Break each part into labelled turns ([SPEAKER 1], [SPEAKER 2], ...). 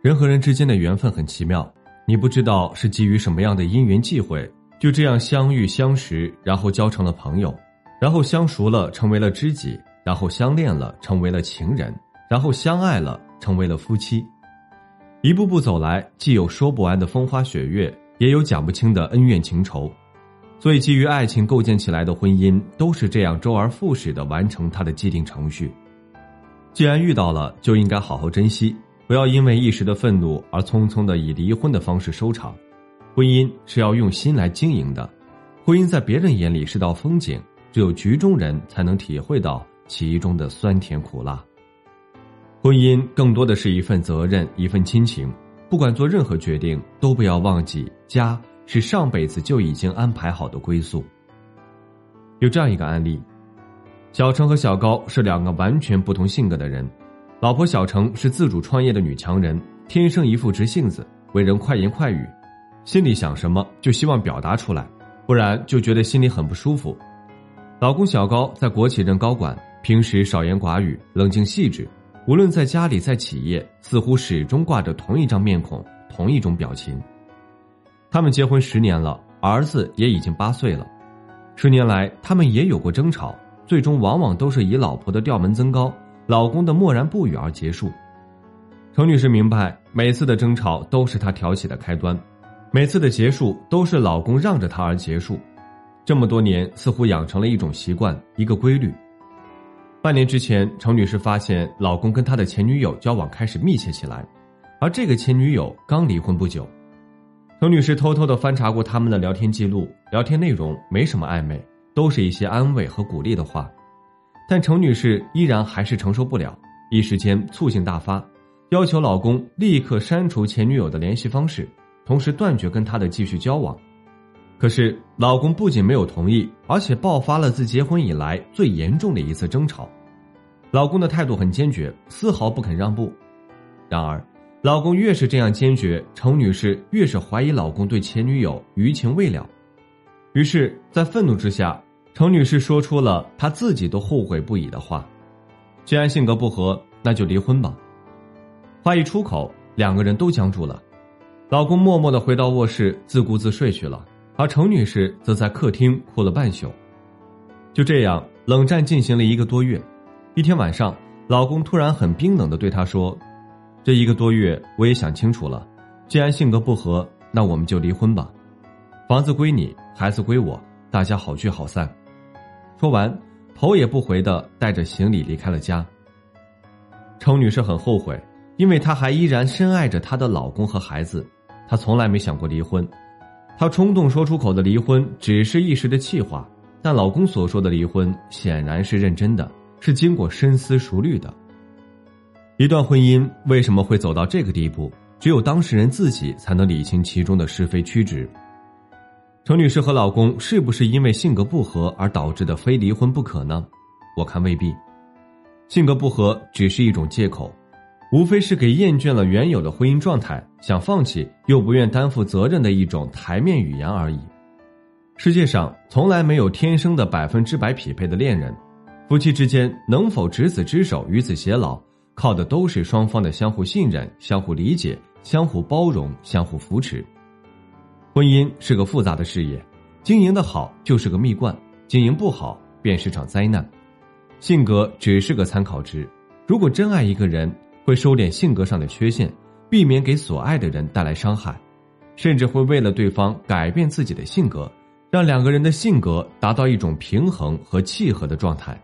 [SPEAKER 1] 人和人之间的缘分很奇妙，你不知道是基于什么样的因缘际会，就这样相遇相识，然后交成了朋友，然后相熟了成为了知己，然后相恋了成为了情人，然后相爱了成为了夫妻。一步步走来，既有说不完的风花雪月，也有讲不清的恩怨情仇。所以，基于爱情构建起来的婚姻，都是这样周而复始的完成它的既定程序。既然遇到了，就应该好好珍惜。不要因为一时的愤怒而匆匆的以离婚的方式收场，婚姻是要用心来经营的，婚姻在别人眼里是道风景，只有局中人才能体会到其中的酸甜苦辣。婚姻更多的是一份责任，一份亲情，不管做任何决定，都不要忘记家是上辈子就已经安排好的归宿。有这样一个案例，小程和小高是两个完全不同性格的人。老婆小程是自主创业的女强人，天生一副直性子，为人快言快语，心里想什么就希望表达出来，不然就觉得心里很不舒服。老公小高在国企任高管，平时少言寡语，冷静细致，无论在家里在企业，似乎始终挂着同一张面孔，同一种表情。他们结婚十年了，儿子也已经八岁了，十年来他们也有过争吵，最终往往都是以老婆的调门增高。老公的默然不语而结束，程女士明白，每次的争吵都是她挑起的开端，每次的结束都是老公让着她而结束。这么多年，似乎养成了一种习惯，一个规律。半年之前，程女士发现老公跟他的前女友交往开始密切起来，而这个前女友刚离婚不久。程女士偷偷的翻查过他们的聊天记录，聊天内容没什么暧昧，都是一些安慰和鼓励的话。但程女士依然还是承受不了，一时间醋性大发，要求老公立刻删除前女友的联系方式，同时断绝跟她的继续交往。可是老公不仅没有同意，而且爆发了自结婚以来最严重的一次争吵。老公的态度很坚决，丝毫不肯让步。然而，老公越是这样坚决，程女士越是怀疑老公对前女友余情未了。于是，在愤怒之下。程女士说出了她自己都后悔不已的话：“既然性格不合，那就离婚吧。”话一出口，两个人都僵住了。老公默默的回到卧室，自顾自睡去了，而程女士则在客厅哭了半宿。就这样，冷战进行了一个多月。一天晚上，老公突然很冰冷的对她说：“这一个多月，我也想清楚了，既然性格不合，那我们就离婚吧。房子归你，孩子归我，大家好聚好散。”说完，头也不回的带着行李离开了家。程女士很后悔，因为她还依然深爱着她的老公和孩子，她从来没想过离婚。她冲动说出口的离婚只是一时的气话，但老公所说的离婚显然是认真的，是经过深思熟虑的。一段婚姻为什么会走到这个地步？只有当事人自己才能理清其中的是非曲直。程女士和老公是不是因为性格不合而导致的非离婚不可呢？我看未必，性格不合只是一种借口，无非是给厌倦了原有的婚姻状态，想放弃又不愿担负责任的一种台面语言而已。世界上从来没有天生的百分之百匹配的恋人，夫妻之间能否执子之手与子偕老，靠的都是双方的相互信任、相互理解、相互包容、相互扶持。婚姻是个复杂的事业，经营的好就是个蜜罐，经营不好便是场灾难。性格只是个参考值，如果真爱一个人，会收敛性格上的缺陷，避免给所爱的人带来伤害，甚至会为了对方改变自己的性格，让两个人的性格达到一种平衡和契合的状态。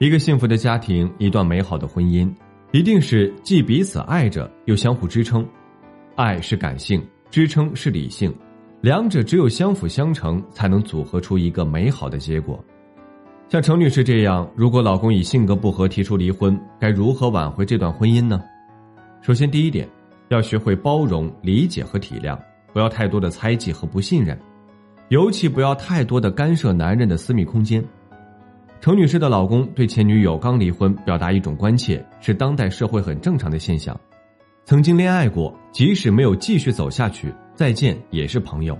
[SPEAKER 1] 一个幸福的家庭，一段美好的婚姻，一定是既彼此爱着，又相互支撑。爱是感性。支撑是理性，两者只有相辅相成，才能组合出一个美好的结果。像程女士这样，如果老公以性格不合提出离婚，该如何挽回这段婚姻呢？首先，第一点，要学会包容、理解和体谅，不要太多的猜忌和不信任，尤其不要太多的干涉男人的私密空间。程女士的老公对前女友刚离婚表达一种关切，是当代社会很正常的现象。曾经恋爱过，即使没有继续走下去，再见也是朋友。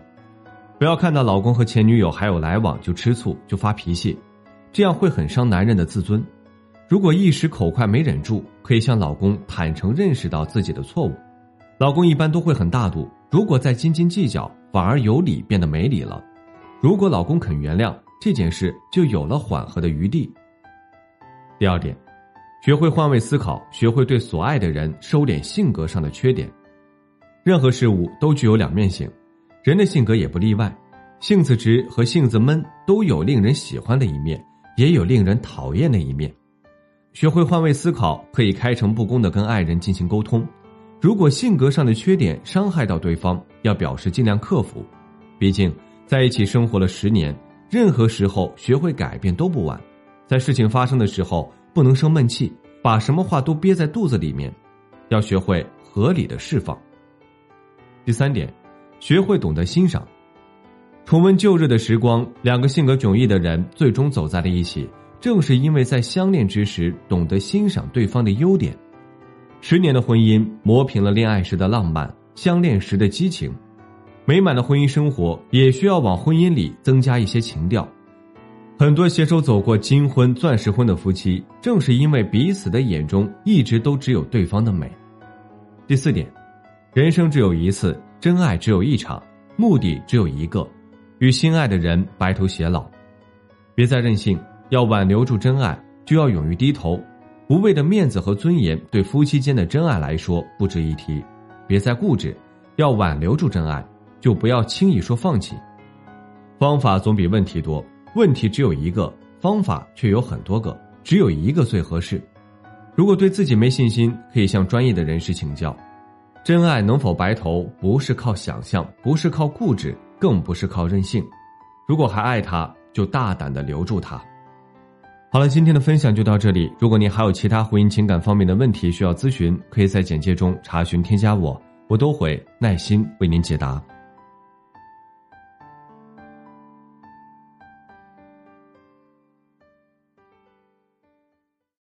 [SPEAKER 1] 不要看到老公和前女友还有来往就吃醋就发脾气，这样会很伤男人的自尊。如果一时口快没忍住，可以向老公坦诚认识到自己的错误。老公一般都会很大度，如果再斤斤计较，反而有理变得没理了。如果老公肯原谅，这件事就有了缓和的余地。第二点，学会换位思考，学会对所爱的人收敛性格上的缺点。任何事物都具有两面性。人的性格也不例外，性子直和性子闷都有令人喜欢的一面，也有令人讨厌的一面。学会换位思考，可以开诚布公的跟爱人进行沟通。如果性格上的缺点伤害到对方，要表示尽量克服。毕竟在一起生活了十年，任何时候学会改变都不晚。在事情发生的时候，不能生闷气，把什么话都憋在肚子里面，要学会合理的释放。第三点。学会懂得欣赏，重温旧日的时光，两个性格迥异的人最终走在了一起，正是因为在相恋之时懂得欣赏对方的优点。十年的婚姻磨平了恋爱时的浪漫，相恋时的激情。美满的婚姻生活也需要往婚姻里增加一些情调。很多携手走过金婚、钻石婚的夫妻，正是因为彼此的眼中一直都只有对方的美。第四点，人生只有一次。真爱只有一场，目的只有一个，与心爱的人白头偕老。别再任性，要挽留住真爱，就要勇于低头。无谓的面子和尊严，对夫妻间的真爱来说不值一提。别再固执，要挽留住真爱，就不要轻易说放弃。方法总比问题多，问题只有一个，方法却有很多个，只有一个最合适。如果对自己没信心，可以向专业的人士请教。真爱能否白头，不是靠想象，不是靠固执，更不是靠任性。如果还爱他，就大胆的留住他。好了，今天的分享就到这里。如果您还有其他婚姻情感方面的问题需要咨询，可以在简介中查询添加我，我都会耐心为您解答。